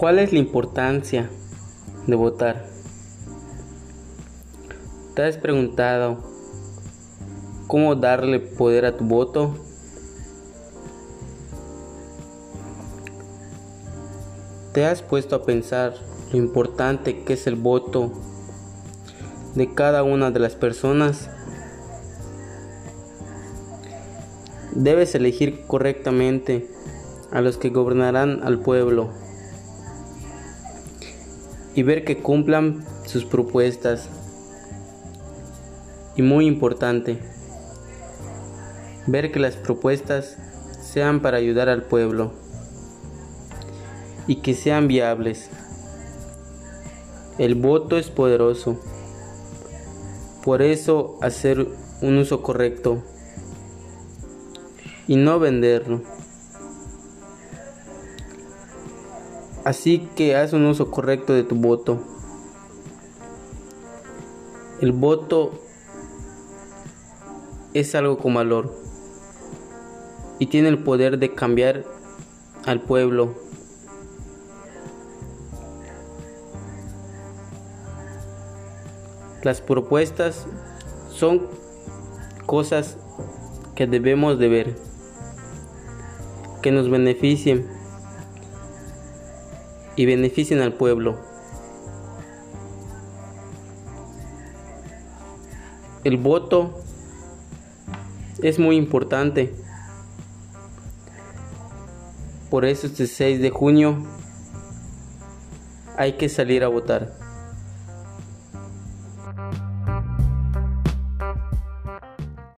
¿Cuál es la importancia de votar? ¿Te has preguntado cómo darle poder a tu voto? ¿Te has puesto a pensar lo importante que es el voto de cada una de las personas? Debes elegir correctamente a los que gobernarán al pueblo y ver que cumplan sus propuestas. Y muy importante, ver que las propuestas sean para ayudar al pueblo y que sean viables. El voto es poderoso. Por eso hacer un uso correcto y no venderlo. Así que haz un uso correcto de tu voto. El voto es algo con valor y tiene el poder de cambiar al pueblo Las propuestas son cosas que debemos de ver, que nos beneficien y beneficien al pueblo. El voto es muy importante. Por eso este 6 de junio hay que salir a votar.